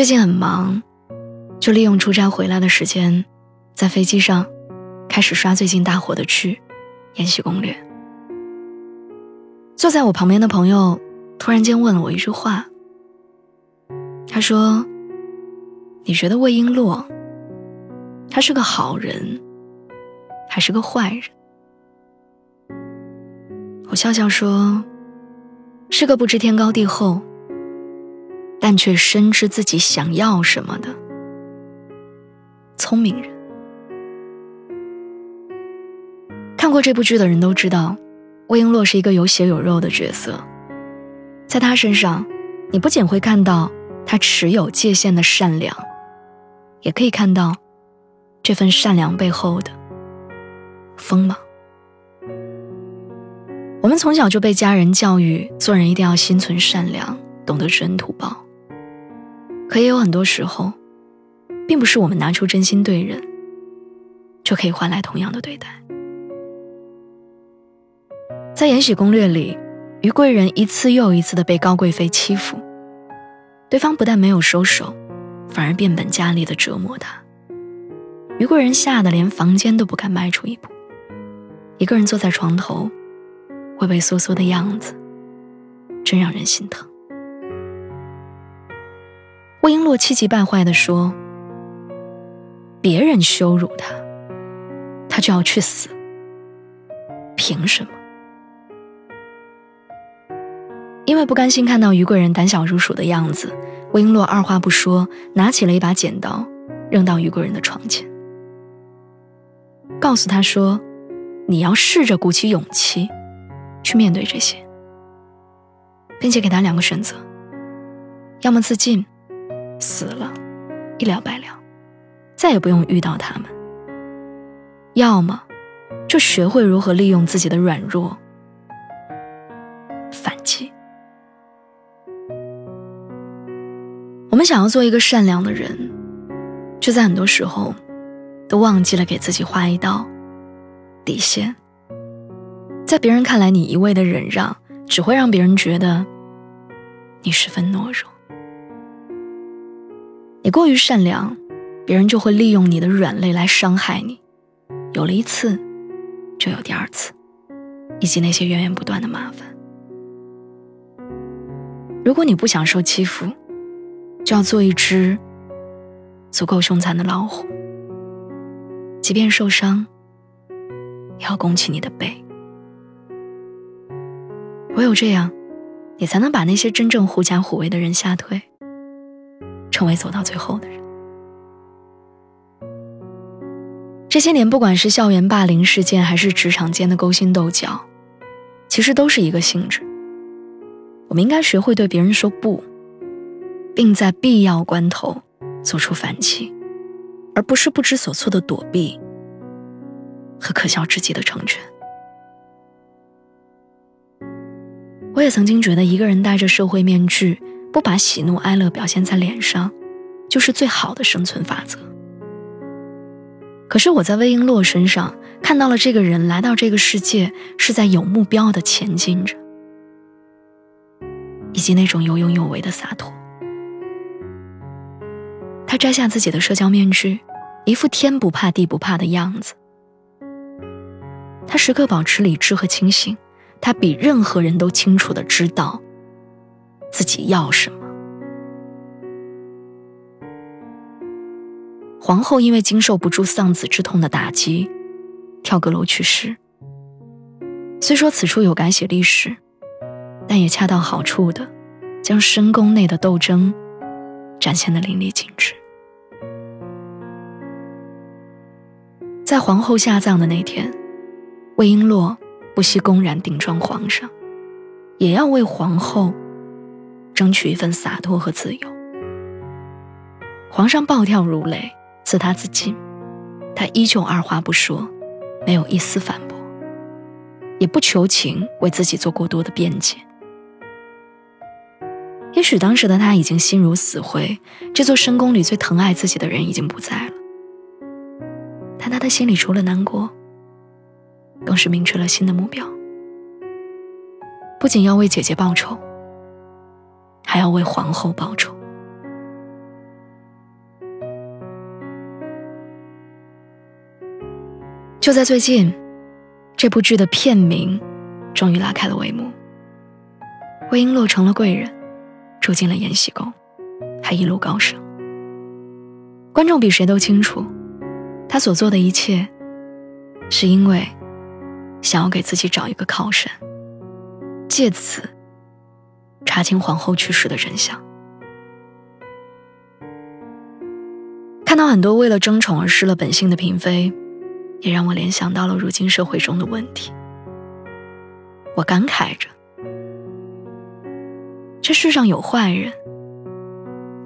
最近很忙，就利用出差回来的时间，在飞机上开始刷最近大火的剧《延禧攻略》。坐在我旁边的朋友突然间问了我一句话，他说：“你觉得魏璎珞，他是个好人，还是个坏人？”我笑笑说：“是个不知天高地厚。”但却深知自己想要什么的聪明人。看过这部剧的人都知道，魏璎珞是一个有血有肉的角色，在她身上，你不仅会看到她持有界限的善良，也可以看到这份善良背后的锋芒。我们从小就被家人教育，做人一定要心存善良，懂得知恩图报。可也有很多时候，并不是我们拿出真心对人，就可以换来同样的对待。在《延禧攻略》里，于贵人一次又一次的被高贵妃欺负，对方不但没有收手，反而变本加厉的折磨她。于贵人吓得连房间都不敢迈出一步，一个人坐在床头，畏畏缩缩的样子，真让人心疼。璎珞气急败坏地说：“别人羞辱她，她就要去死。凭什么？”因为不甘心看到于贵人胆小如鼠的样子，魏璎珞二话不说，拿起了一把剪刀，扔到于贵人的床前，告诉他说：“你要试着鼓起勇气，去面对这些，并且给他两个选择：要么自尽。”死了，一了百了，再也不用遇到他们。要么，就学会如何利用自己的软弱反击。我们想要做一个善良的人，却在很多时候都忘记了给自己画一道底线。在别人看来，你一味的忍让，只会让别人觉得你十分懦弱。你过于善良，别人就会利用你的软肋来伤害你。有了一次，就有第二次，以及那些源源不断的麻烦。如果你不想受欺负，就要做一只足够凶残的老虎。即便受伤，也要拱起你的背。唯有这样，你才能把那些真正狐假虎威的人吓退。成为走到最后的人。这些年，不管是校园霸凌事件，还是职场间的勾心斗角，其实都是一个性质。我们应该学会对别人说不，并在必要关头做出反击，而不是不知所措的躲避和可笑至极的成全。我也曾经觉得，一个人戴着社会面具。不把喜怒哀乐表现在脸上，就是最好的生存法则。可是我在魏璎珞身上看到了，这个人来到这个世界是在有目标的前进着，以及那种有勇有为的洒脱。他摘下自己的社交面具，一副天不怕地不怕的样子。他时刻保持理智和清醒，他比任何人都清楚的知道。自己要什么？皇后因为经受不住丧子之痛的打击，跳阁楼去世。虽说此处有改写历史，但也恰到好处的将深宫内的斗争展现的淋漓尽致。在皇后下葬的那天，魏璎珞不惜公然顶撞皇上，也要为皇后。争取一份洒脱和自由。皇上暴跳如雷，赐他自尽，他依旧二话不说，没有一丝反驳，也不求情为自己做过多的辩解。也许当时的他已经心如死灰，这座深宫里最疼爱自己的人已经不在了，但他的心里除了难过，更是明确了新的目标，不仅要为姐姐报仇，还要为皇后报仇。就在最近，这部剧的片名终于拉开了帷幕。魏璎珞成了贵人，住进了延禧宫，还一路高升。观众比谁都清楚，她所做的一切，是因为想要给自己找一个靠山，借此查清皇后去世的真相。看到很多为了争宠而失了本性的嫔妃。也让我联想到了如今社会中的问题。我感慨着，这世上有坏人，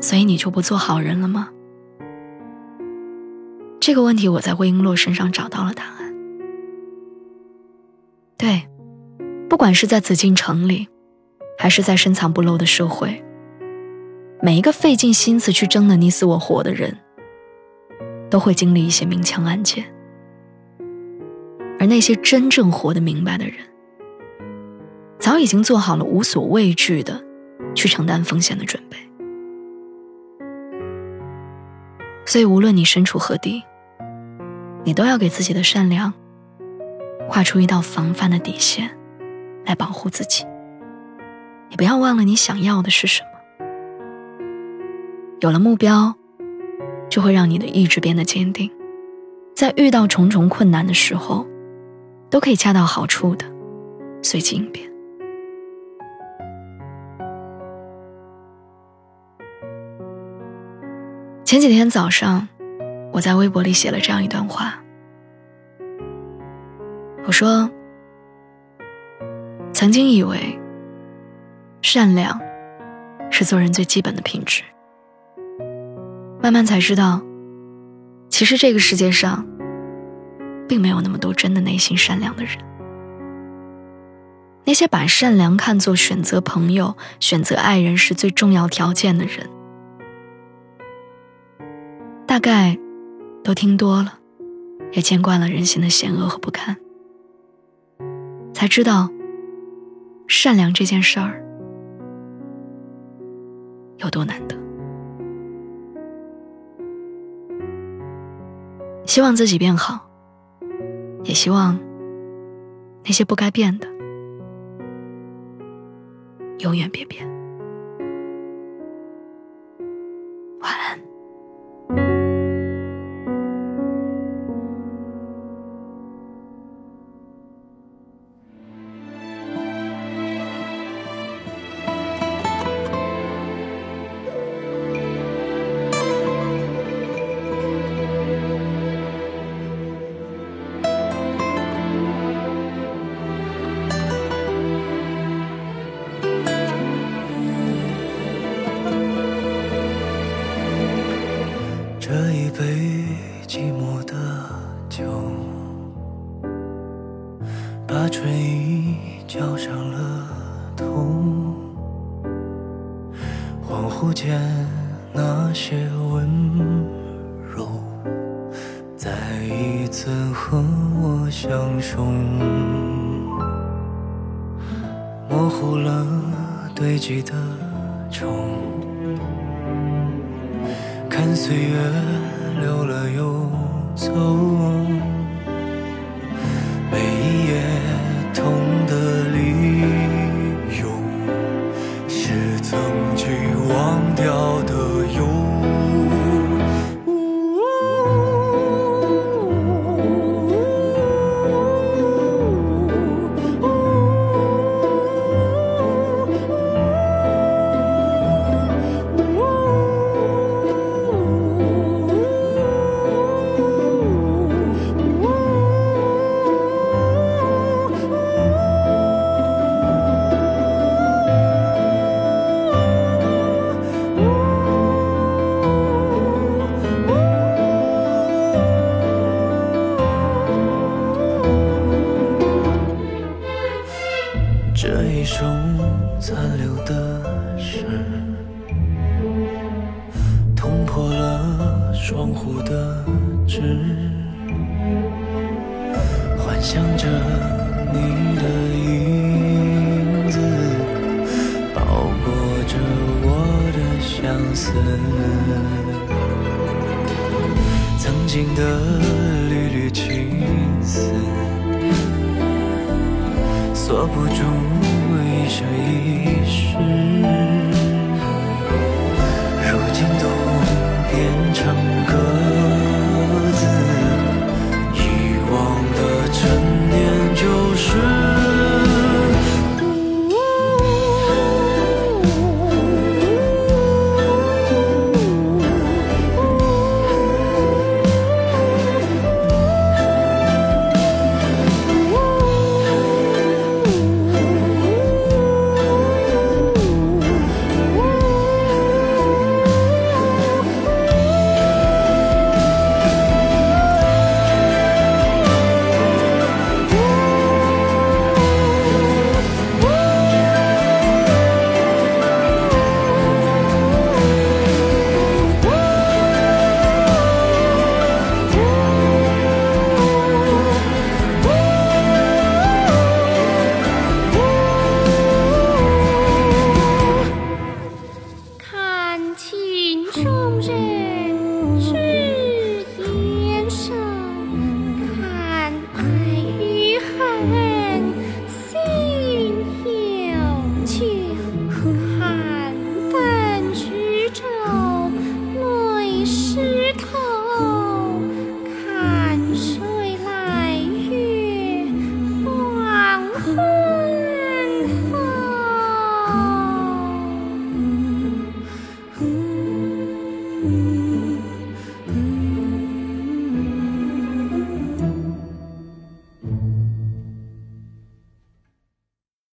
所以你就不做好人了吗？这个问题我在魏璎珞身上找到了答案。对，不管是在紫禁城里，还是在深藏不露的社会，每一个费尽心思去争的你死我活的人，都会经历一些明枪暗箭。而那些真正活得明白的人，早已经做好了无所畏惧的去承担风险的准备。所以，无论你身处何地，你都要给自己的善良画出一道防范的底线，来保护自己。也不要忘了你想要的是什么。有了目标，就会让你的意志变得坚定，在遇到重重困难的时候。都可以恰到好处的随机应变。前几天早上，我在微博里写了这样一段话。我说：“曾经以为善良是做人最基本的品质，慢慢才知道，其实这个世界上……”并没有那么多真的内心善良的人。那些把善良看作选择朋友、选择爱人是最重要条件的人，大概都听多了，也见惯了人心的险恶和不堪，才知道善良这件事儿有多难得。希望自己变好。也希望那些不该变的，永远别变。交上了痛，恍惚间那些温柔，再一次和我相拥，模糊了堆积的愁，看岁月流了又走。残留的是，捅破了窗户的纸，幻想着你的影子，包裹着我的相思。曾经的缕缕情丝，锁不住一生一世如今都变成歌。